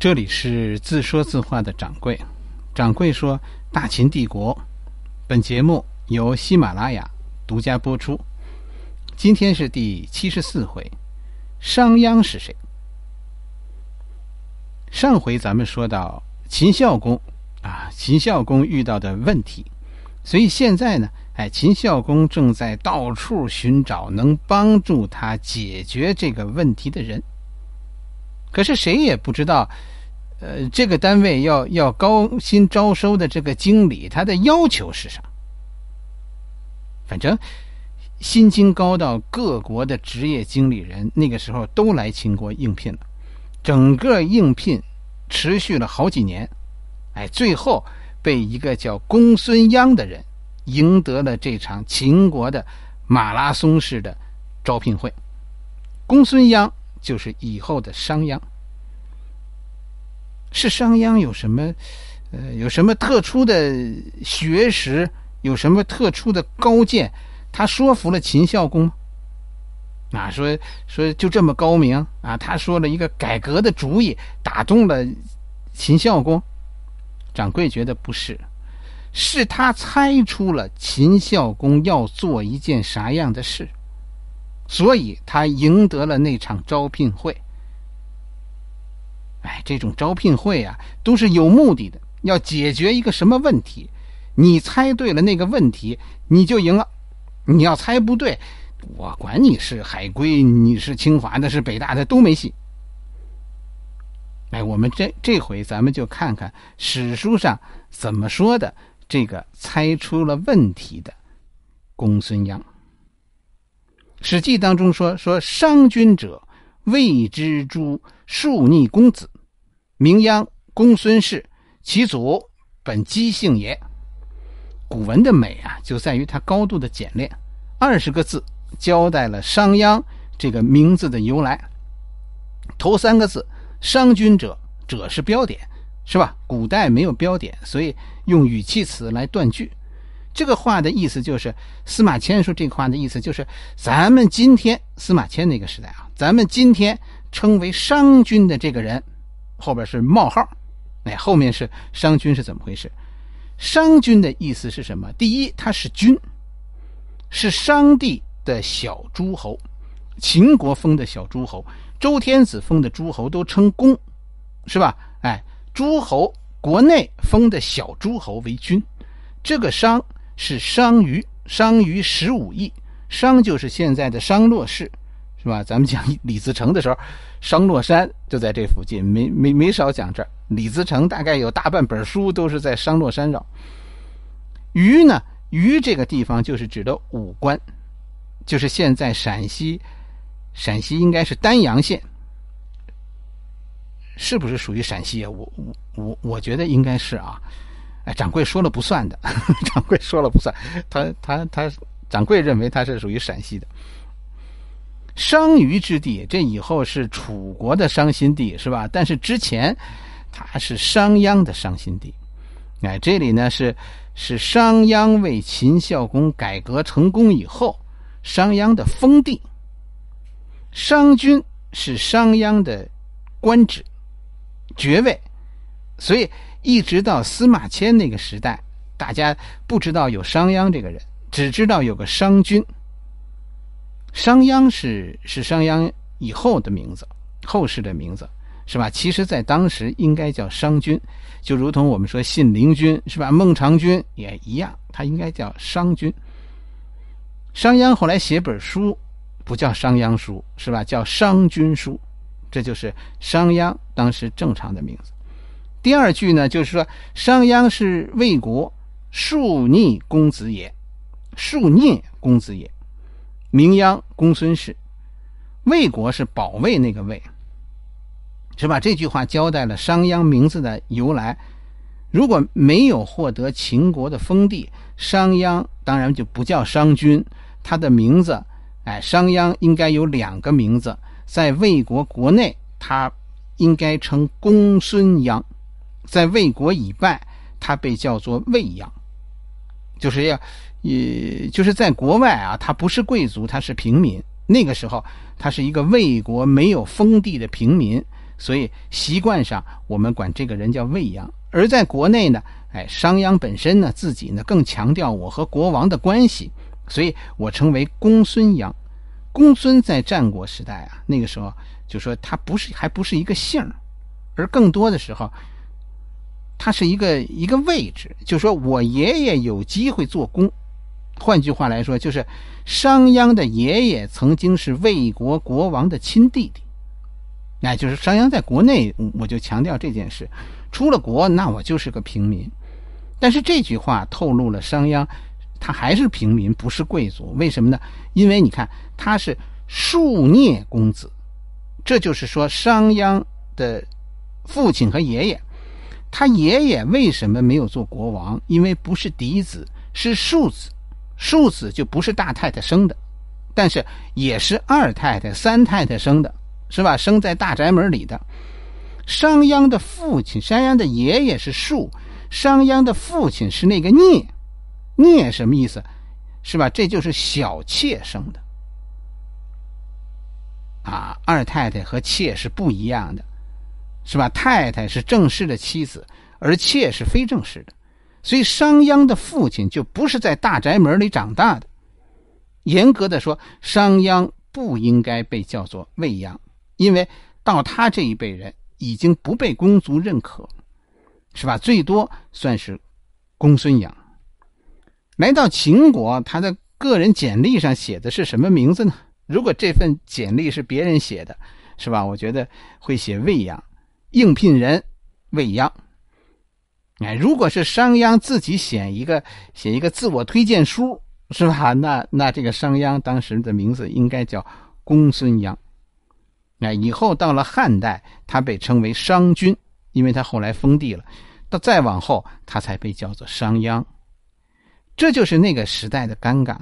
这里是自说自话的掌柜。掌柜说：“大秦帝国。”本节目由喜马拉雅独家播出。今天是第七十四回，商鞅是谁？上回咱们说到秦孝公啊，秦孝公遇到的问题，所以现在呢，哎，秦孝公正在到处寻找能帮助他解决这个问题的人。可是谁也不知道，呃，这个单位要要高薪招收的这个经理，他的要求是啥？反正薪金高到各国的职业经理人那个时候都来秦国应聘了，整个应聘持续了好几年，哎，最后被一个叫公孙鞅的人赢得了这场秦国的马拉松式的招聘会。公孙鞅。就是以后的商鞅，是商鞅有什么，呃，有什么特殊的学识，有什么特殊的高见，他说服了秦孝公？啊，说说就这么高明啊，他说了一个改革的主意，打动了秦孝公。掌柜觉得不是，是他猜出了秦孝公要做一件啥样的事。所以他赢得了那场招聘会。哎，这种招聘会啊，都是有目的的，要解决一个什么问题？你猜对了那个问题，你就赢了；你要猜不对，我管你是海归，你是清华的，是北大的，都没戏。哎，我们这这回咱们就看看史书上怎么说的这个猜出了问题的公孙鞅。《史记》当中说：“说商君者，谓之诸庶逆公子，名鞅、公孙氏，其祖本姬姓也。”古文的美啊，就在于它高度的简练。二十个字交代了商鞅这个名字的由来。头三个字“商君者”，者是标点，是吧？古代没有标点，所以用语气词来断句。这个话的意思就是，司马迁说这个话的意思就是，咱们今天司马迁那个时代啊，咱们今天称为商君的这个人，后边是冒号，哎，后面是商君是怎么回事？商君的意思是什么？第一，他是君，是商帝的小诸侯，秦国封的小诸侯，周天子封的诸侯都称公，是吧？哎，诸侯国内封的小诸侯为君，这个商。是商于，商于十五亿，商就是现在的商洛市，是吧？咱们讲李自成的时候，商洛山就在这附近，没没没少讲这儿。李自成大概有大半本书都是在商洛山绕。于呢，于这个地方就是指的武关，就是现在陕西，陕西应该是丹阳县，是不是属于陕西啊？我我我我觉得应该是啊。掌柜说了不算的，掌柜说了不算。他他他，掌柜认为他是属于陕西的。商於之地，这以后是楚国的伤心地，是吧？但是之前他是商鞅的伤心地。哎，这里呢是是商鞅为秦孝公改革成功以后，商鞅的封地。商君是商鞅的官职爵位，所以。一直到司马迁那个时代，大家不知道有商鞅这个人，只知道有个商君。商鞅是是商鞅以后的名字，后世的名字是吧？其实，在当时应该叫商君，就如同我们说信陵君是吧？孟尝君也一样，他应该叫商君。商鞅后来写本书，不叫商鞅书是吧？叫商君书，这就是商鞅当时正常的名字。第二句呢，就是说商鞅是魏国庶逆公子也，庶逆公子也，名鞅，公孙氏。魏国是保卫那个魏，是吧？这句话交代了商鞅名字的由来。如果没有获得秦国的封地，商鞅当然就不叫商君，他的名字，哎，商鞅应该有两个名字，在魏国国内，他应该称公孙鞅。在魏国以外，他被叫做魏鞅，就是要，也就是在国外啊，他不是贵族，他是平民。那个时候，他是一个魏国没有封地的平民，所以习惯上我们管这个人叫未央。而在国内呢，哎，商鞅本身呢自己呢更强调我和国王的关系，所以我称为公孙鞅。公孙在战国时代啊，那个时候就说他不是还不是一个姓而更多的时候，他是一个一个位置，就说我爷爷有机会做公。换句话来说，就是商鞅的爷爷曾经是魏国国王的亲弟弟。那就是商鞅在国内，我就强调这件事。出了国，那我就是个平民。但是这句话透露了商鞅，他还是平民，不是贵族。为什么呢？因为你看，他是庶孽公子，这就是说商鞅的父亲和爷爷，他爷爷为什么没有做国王？因为不是嫡子，是庶子。庶子就不是大太太生的，但是也是二太太、三太太生的，是吧？生在大宅门里的。商鞅的父亲，商鞅的爷爷是庶，商鞅的父亲是那个聂，聂什么意思？是吧？这就是小妾生的。啊，二太太和妾是不一样的，是吧？太太是正式的妻子，而妾是非正式的。所以商鞅的父亲就不是在大宅门里长大的。严格的说，商鞅不应该被叫做未鞅，因为到他这一辈人已经不被公族认可，是吧？最多算是公孙鞅。来到秦国，他的个人简历上写的是什么名字呢？如果这份简历是别人写的，是吧？我觉得会写未鞅，应聘人未央。哎，如果是商鞅自己写一个写一个自我推荐书，是吧？那那这个商鞅当时的名字应该叫公孙鞅。那以后到了汉代，他被称为商君，因为他后来封地了。到再往后，他才被叫做商鞅。这就是那个时代的尴尬，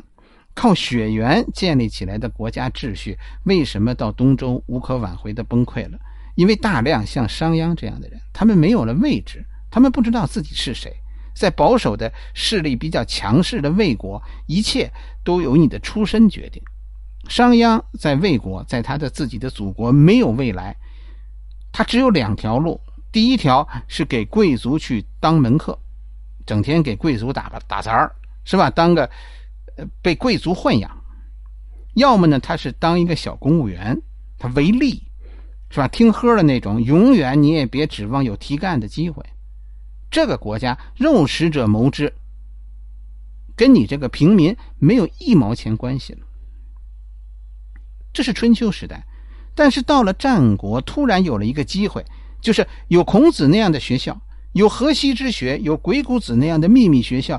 靠血缘建立起来的国家秩序，为什么到东周无可挽回的崩溃了？因为大量像商鞅这样的人，他们没有了位置。他们不知道自己是谁，在保守的势力比较强势的魏国，一切都由你的出身决定。商鞅在魏国，在他的自己的祖国没有未来，他只有两条路：第一条是给贵族去当门客，整天给贵族打个打杂儿，是吧？当个呃被贵族豢养；要么呢，他是当一个小公务员，他为吏，是吧？听喝的那种，永远你也别指望有提干的机会。这个国家肉食者谋之，跟你这个平民没有一毛钱关系了。这是春秋时代，但是到了战国，突然有了一个机会，就是有孔子那样的学校，有河西之学，有鬼谷子那样的秘密学校，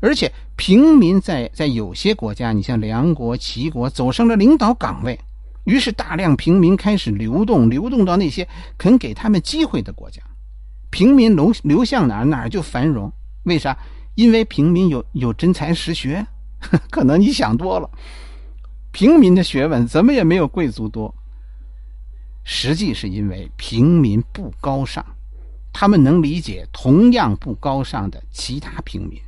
而且平民在在有些国家，你像梁国、齐国，走上了领导岗位，于是大量平民开始流动，流动到那些肯给他们机会的国家。平民流流向哪儿哪儿就繁荣，为啥？因为平民有有真才实学，可能你想多了。平民的学问怎么也没有贵族多。实际是因为平民不高尚，他们能理解同样不高尚的其他平民，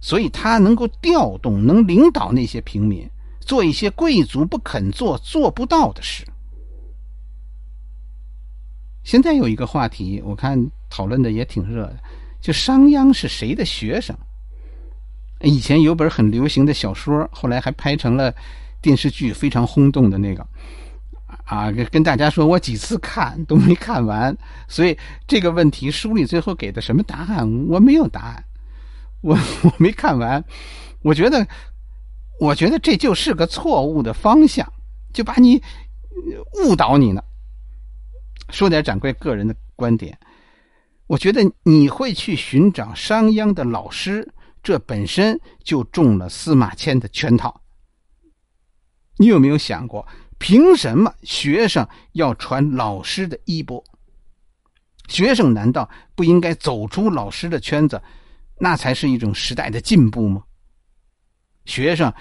所以他能够调动、能领导那些平民做一些贵族不肯做、做不到的事。现在有一个话题，我看。讨论的也挺热的，就商鞅是谁的学生？以前有本很流行的小说，后来还拍成了电视剧，非常轰动的那个啊，跟大家说，我几次看都没看完，所以这个问题书里最后给的什么答案，我没有答案，我 我没看完，我觉得，我觉得这就是个错误的方向，就把你误导你呢。说点掌柜个人的观点。我觉得你会去寻找商鞅的老师，这本身就中了司马迁的圈套。你有没有想过，凭什么学生要传老师的衣钵？学生难道不应该走出老师的圈子，那才是一种时代的进步吗？学生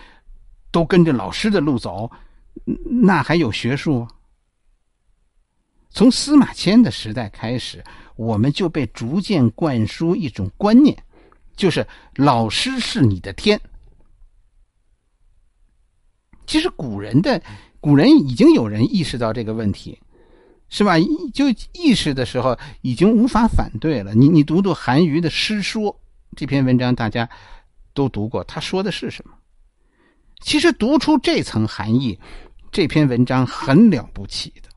都跟着老师的路走，那还有学术？从司马迁的时代开始。我们就被逐渐灌输一种观念，就是老师是你的天。其实古人的古人已经有人意识到这个问题，是吧？就意识的时候已经无法反对了。你你读读韩愈的《诗说》这篇文章，大家都读过，他说的是什么？其实读出这层含义，这篇文章很了不起的，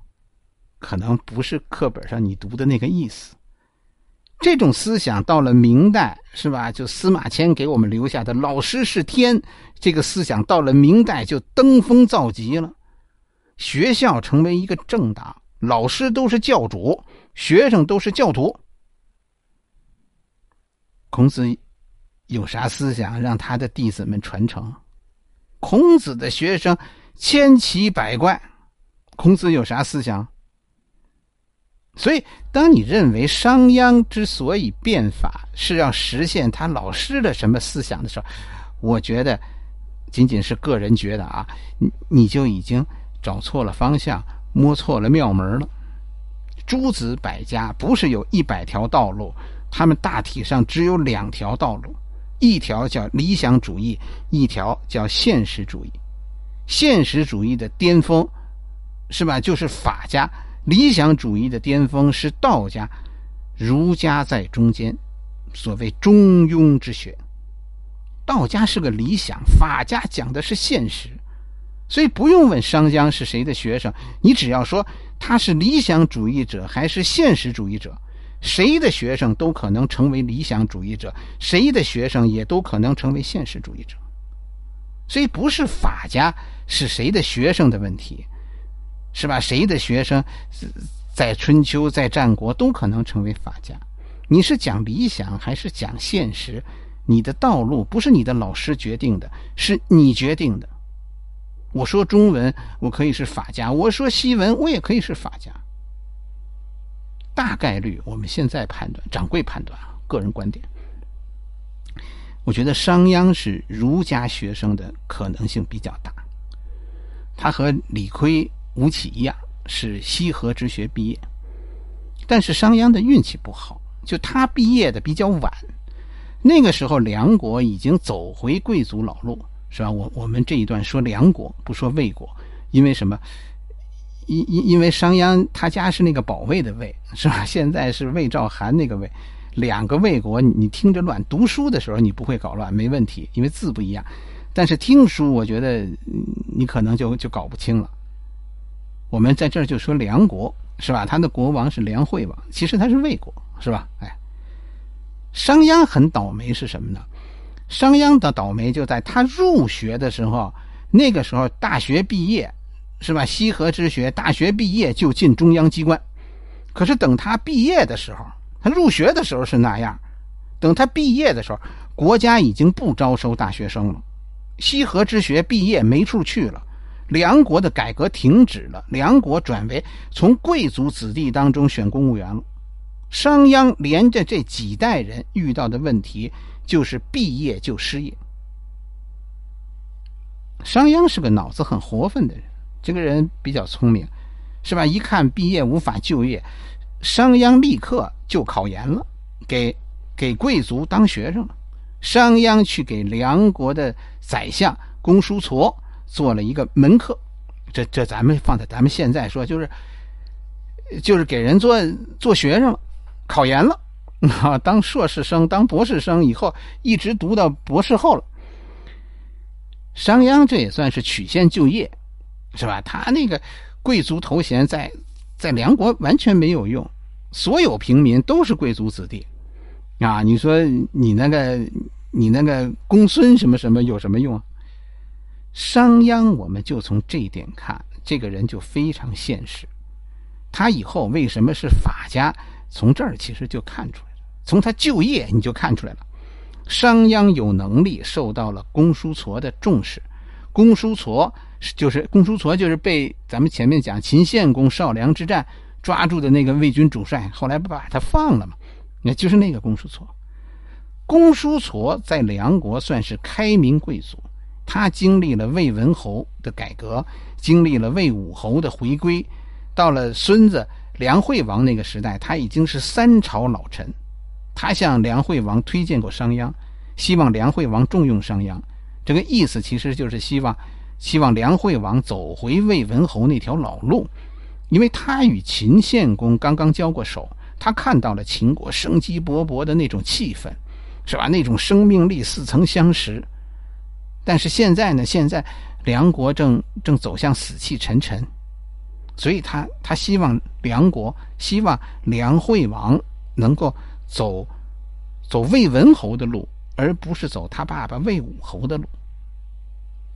可能不是课本上你读的那个意思。这种思想到了明代，是吧？就司马迁给我们留下的“老师是天”这个思想，到了明代就登峰造极了，学校成为一个政党。老师都是教主，学生都是教徒。孔子有啥思想让他的弟子们传承？孔子的学生千奇百怪，孔子有啥思想？所以，当你认为商鞅之所以变法是要实现他老师的什么思想的时候，我觉得仅仅是个人觉得啊，你你就已经找错了方向。摸错了庙门了。诸子百家不是有一百条道路，他们大体上只有两条道路，一条叫理想主义，一条叫现实主义。现实主义的巅峰，是吧？就是法家；理想主义的巅峰是道家，儒家在中间，所谓中庸之学。道家是个理想，法家讲的是现实。所以不用问商鞅是谁的学生，你只要说他是理想主义者还是现实主义者，谁的学生都可能成为理想主义者，谁的学生也都可能成为现实主义者。所以不是法家是谁的学生的问题，是吧？谁的学生在春秋在战国都可能成为法家。你是讲理想还是讲现实？你的道路不是你的老师决定的，是你决定的。我说中文，我可以是法家；我说西文，我也可以是法家。大概率，我们现在判断，掌柜判断啊，个人观点，我觉得商鞅是儒家学生的可能性比较大。他和李悝、吴起一样，是西河之学毕业，但是商鞅的运气不好，就他毕业的比较晚，那个时候梁国已经走回贵族老路。是吧？我我们这一段说梁国，不说魏国，因为什么？因因因为商鞅他家是那个保卫的卫，是吧？现在是魏赵韩那个魏，两个魏国，你听着乱。读书的时候你不会搞乱，没问题，因为字不一样。但是听书，我觉得你可能就就搞不清了。我们在这儿就说梁国，是吧？他的国王是梁惠王，其实他是魏国，是吧？哎，商鞅很倒霉是什么呢？商鞅的倒霉就在他入学的时候，那个时候大学毕业，是吧？西河之学，大学毕业就进中央机关。可是等他毕业的时候，他入学的时候是那样，等他毕业的时候，国家已经不招收大学生了。西河之学毕业没处去了，梁国的改革停止了，梁国转为从贵族子弟当中选公务员了。商鞅连着这几代人遇到的问题。就是毕业就失业。商鞅是个脑子很活泛的人，这个人比较聪明，是吧？一看毕业无法就业，商鞅立刻就考研了，给给贵族当学生了。商鞅去给梁国的宰相公叔痤做了一个门客，这这咱们放在咱们现在说，就是就是给人做做学生了，考研了。啊，当硕士生、当博士生以后，一直读到博士后了。商鞅这也算是曲线就业，是吧？他那个贵族头衔在在梁国完全没有用，所有平民都是贵族子弟啊！你说你那个你那个公孙什么什么有什么用？商鞅，我们就从这一点看，这个人就非常现实。他以后为什么是法家？从这儿其实就看出来了，从他就业你就看出来了。商鞅有能力，受到了公叔痤的重视。公叔痤就是公叔痤，就是被咱们前面讲秦献公少梁之战抓住的那个魏军主帅，后来不把他放了吗？那就是那个公叔痤。公叔痤在梁国算是开明贵族，他经历了魏文侯的改革，经历了魏武侯的回归，到了孙子。梁惠王那个时代，他已经是三朝老臣，他向梁惠王推荐过商鞅，希望梁惠王重用商鞅。这个意思其实就是希望，希望梁惠王走回魏文侯那条老路，因为他与秦献公刚刚交过手，他看到了秦国生机勃勃的那种气氛，是吧？那种生命力似曾相识。但是现在呢？现在梁国正正走向死气沉沉，所以他他希望梁国，希望梁惠王能够走走魏文侯的路，而不是走他爸爸魏武侯的路。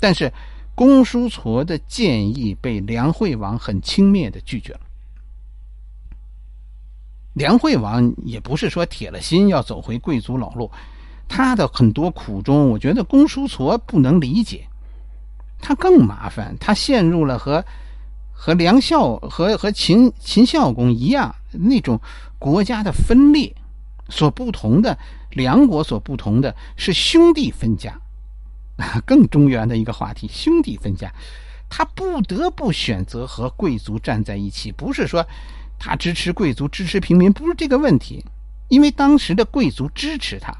但是。公叔痤的建议被梁惠王很轻蔑的拒绝了。梁惠王也不是说铁了心要走回贵族老路，他的很多苦衷，我觉得公叔痤不能理解。他更麻烦，他陷入了和和梁孝和和秦秦孝公一样那种国家的分裂。所不同的梁国所不同的是兄弟分家。更中原的一个话题，兄弟分家，他不得不选择和贵族站在一起。不是说他支持贵族，支持平民，不是这个问题。因为当时的贵族支持他，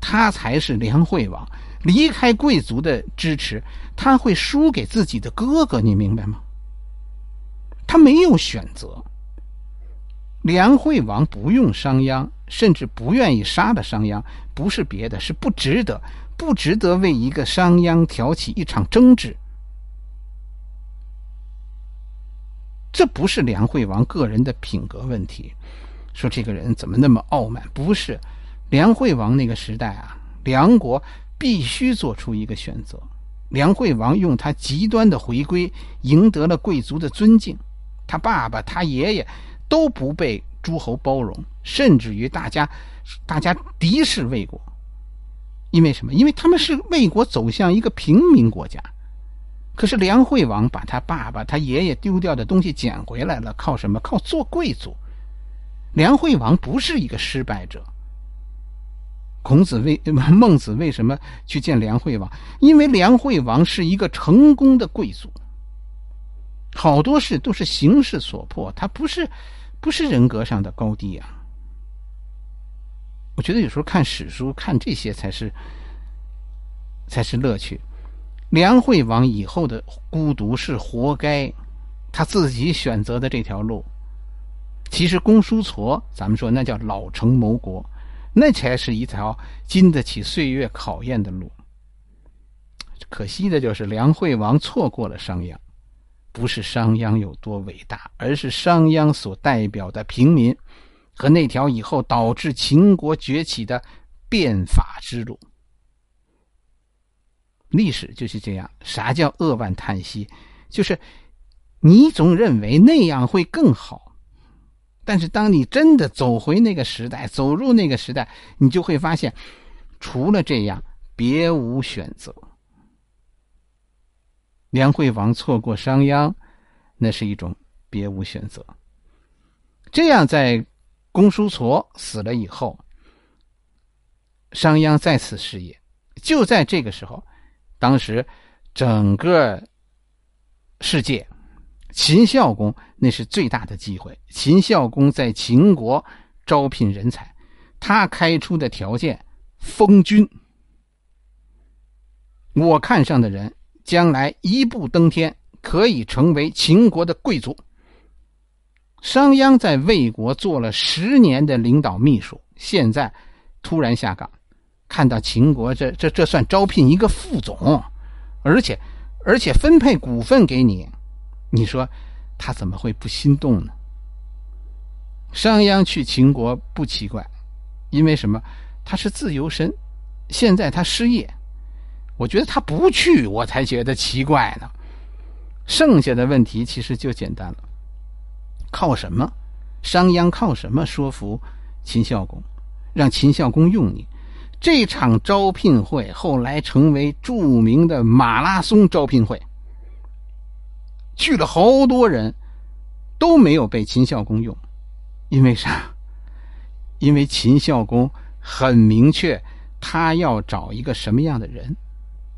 他才是梁惠王。离开贵族的支持，他会输给自己的哥哥，你明白吗？他没有选择。梁惠王不用商鞅，甚至不愿意杀了商鞅，不是别的，是不值得。不值得为一个商鞅挑起一场争执。这不是梁惠王个人的品格问题，说这个人怎么那么傲慢？不是，梁惠王那个时代啊，梁国必须做出一个选择。梁惠王用他极端的回归，赢得了贵族的尊敬。他爸爸、他爷爷都不被诸侯包容，甚至于大家，大家敌视魏国。因为什么？因为他们是魏国走向一个平民国家，可是梁惠王把他爸爸、他爷爷丢掉的东西捡回来了，靠什么？靠做贵族。梁惠王不是一个失败者。孔子为 孟子为什么去见梁惠王？因为梁惠王是一个成功的贵族。好多事都是形势所迫，他不是不是人格上的高低啊。我觉得有时候看史书，看这些才是才是乐趣。梁惠王以后的孤独是活该，他自己选择的这条路。其实公叔痤，咱们说那叫老成谋国，那才是一条经得起岁月考验的路。可惜的就是梁惠王错过了商鞅，不是商鞅有多伟大，而是商鞅所代表的平民。和那条以后导致秦国崛起的变法之路，历史就是这样。啥叫扼腕叹息？就是你总认为那样会更好，但是当你真的走回那个时代，走入那个时代，你就会发现，除了这样，别无选择。梁惠王错过商鞅，那是一种别无选择。这样在。公叔痤死了以后，商鞅再次失业。就在这个时候，当时整个世界，秦孝公那是最大的机会。秦孝公在秦国招聘人才，他开出的条件：封君。我看上的人，将来一步登天，可以成为秦国的贵族。商鞅在魏国做了十年的领导秘书，现在突然下岗，看到秦国这这这算招聘一个副总，而且而且分配股份给你，你说他怎么会不心动呢？商鞅去秦国不奇怪，因为什么？他是自由身，现在他失业，我觉得他不去，我才觉得奇怪呢。剩下的问题其实就简单了。靠什么？商鞅靠什么说服秦孝公，让秦孝公用你？这场招聘会后来成为著名的马拉松招聘会，去了好多人，都没有被秦孝公用，因为啥？因为秦孝公很明确，他要找一个什么样的人，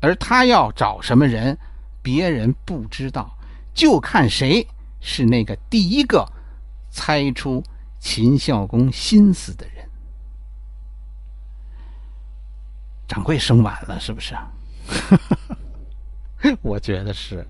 而他要找什么人，别人不知道，就看谁。是那个第一个猜出秦孝公心思的人。掌柜生晚了，是不是？我觉得是。